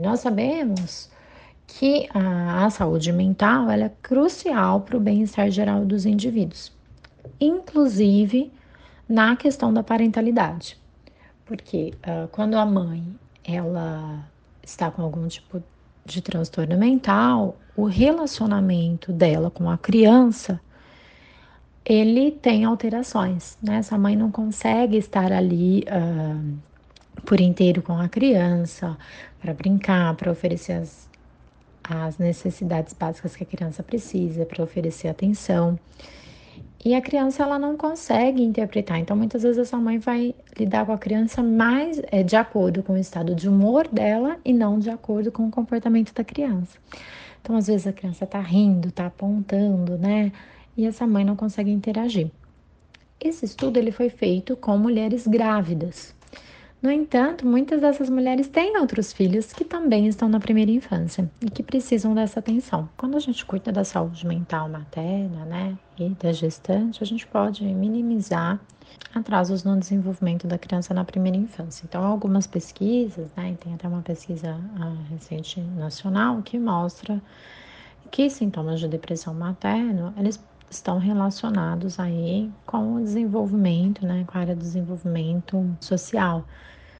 Nós sabemos que a, a saúde mental é crucial para o bem-estar geral dos indivíduos, inclusive na questão da parentalidade, porque uh, quando a mãe ela está com algum tipo de transtorno mental, o relacionamento dela com a criança ele tem alterações, né? Essa mãe não consegue estar ali uh, por inteiro com a criança, para brincar, para oferecer as, as necessidades básicas que a criança precisa, para oferecer atenção. E a criança ela não consegue interpretar. Então, muitas vezes essa mãe vai lidar com a criança mais é, de acordo com o estado de humor dela e não de acordo com o comportamento da criança. Então, às vezes a criança tá rindo, tá apontando, né? E essa mãe não consegue interagir. Esse estudo ele foi feito com mulheres grávidas. No entanto, muitas dessas mulheres têm outros filhos que também estão na primeira infância e que precisam dessa atenção. Quando a gente cuida da saúde mental materna, né, e da gestante, a gente pode minimizar atrasos no desenvolvimento da criança na primeira infância. Então, algumas pesquisas, né, tem até uma pesquisa uh, recente nacional que mostra que sintomas de depressão materna, eles estão relacionados aí com o desenvolvimento, né, com a área do desenvolvimento social.